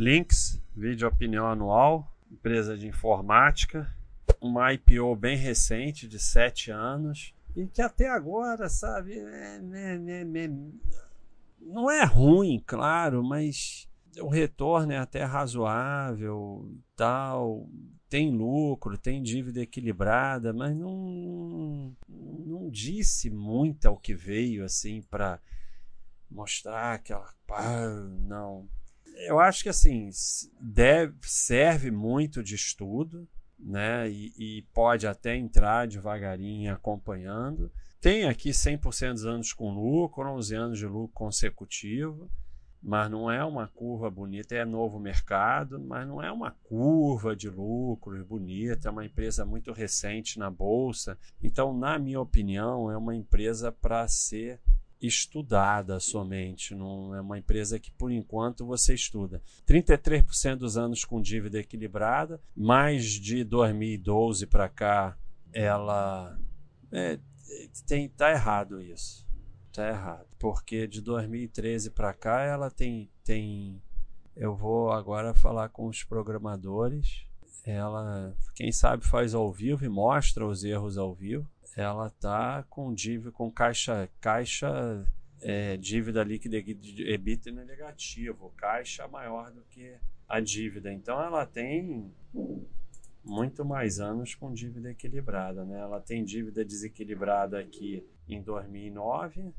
Links, vídeo opinião anual, empresa de informática, uma IPO bem recente de sete anos e que até agora, sabe, é, é, é, não é ruim, claro, mas o retorno é até razoável, tal, tem lucro, tem dívida equilibrada, mas não, não disse muito ao que veio assim para mostrar aquela pá, não. Eu acho que assim deve, serve muito de estudo, né? E, e pode até entrar devagarinho acompanhando. Tem aqui 100% dos anos com lucro, 11 anos de lucro consecutivo mas não é uma curva bonita. É novo mercado, mas não é uma curva de lucros bonita. É uma empresa muito recente na bolsa. Então, na minha opinião, é uma empresa para ser estudada somente, não é uma empresa que por enquanto você estuda. 33% dos anos com dívida equilibrada, mais de 2012 para cá, ela é, tem tá errado isso. Tá errado. Porque de 2013 para cá ela tem, tem. Eu vou agora falar com os programadores. Ela, quem sabe, faz ao vivo e mostra os erros ao vivo. Ela tá com dívida, com caixa, caixa é, dívida líquida EBITDA negativo, caixa maior do que a dívida. Então ela tem muito mais anos com dívida equilibrada. Né? Ela tem dívida desequilibrada aqui em 2009 e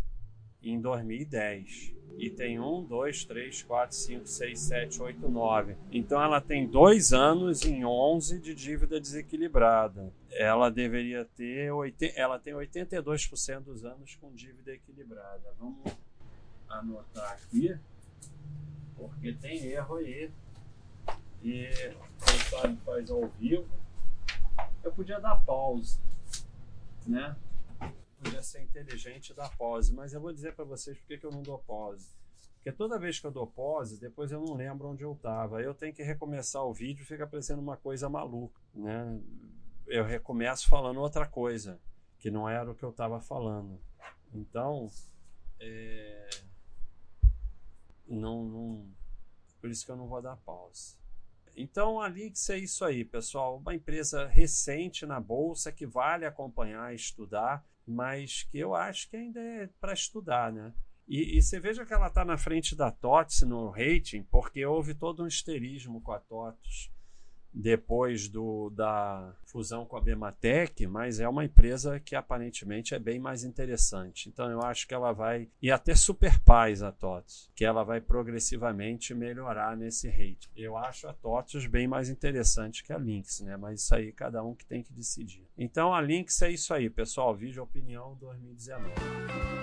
em 2010. E tem 1, 2, 3, 4, 5, 6, 7, 8, 9. Então ela tem dois anos em 11 de dívida desequilibrada. Ela deveria ter, ela tem 82% dos anos com dívida equilibrada. Vamos anotar aqui, porque tem erro aí. E quem sabe faz ao vivo. Eu podia dar pause, né? Podia ser inteligente e dar pause, mas eu vou dizer para vocês por que eu não dou pause. Porque toda vez que eu dou pause, depois eu não lembro onde eu estava. Eu tenho que recomeçar o vídeo fica parecendo uma coisa maluca, né? Eu recomeço falando outra coisa, que não era o que eu estava falando. Então, é... não, não, por isso que eu não vou dar pause. Então a Lynx é isso aí, pessoal. Uma empresa recente na bolsa que vale acompanhar, estudar, mas que eu acho que ainda é para estudar, né? E, e, você veja que ela está na frente da TOTS no rating, porque houve todo um histerismo com a TOTS depois do, da fusão com a Bematec, mas é uma empresa que aparentemente é bem mais interessante. Então eu acho que ela vai, e até super paz a TOTS, que ela vai progressivamente melhorar nesse rate. Eu acho a TOTS bem mais interessante que a Lynx, né? mas isso aí cada um que tem que decidir. Então a Lynx é isso aí, pessoal. Vídeo Opinião 2019.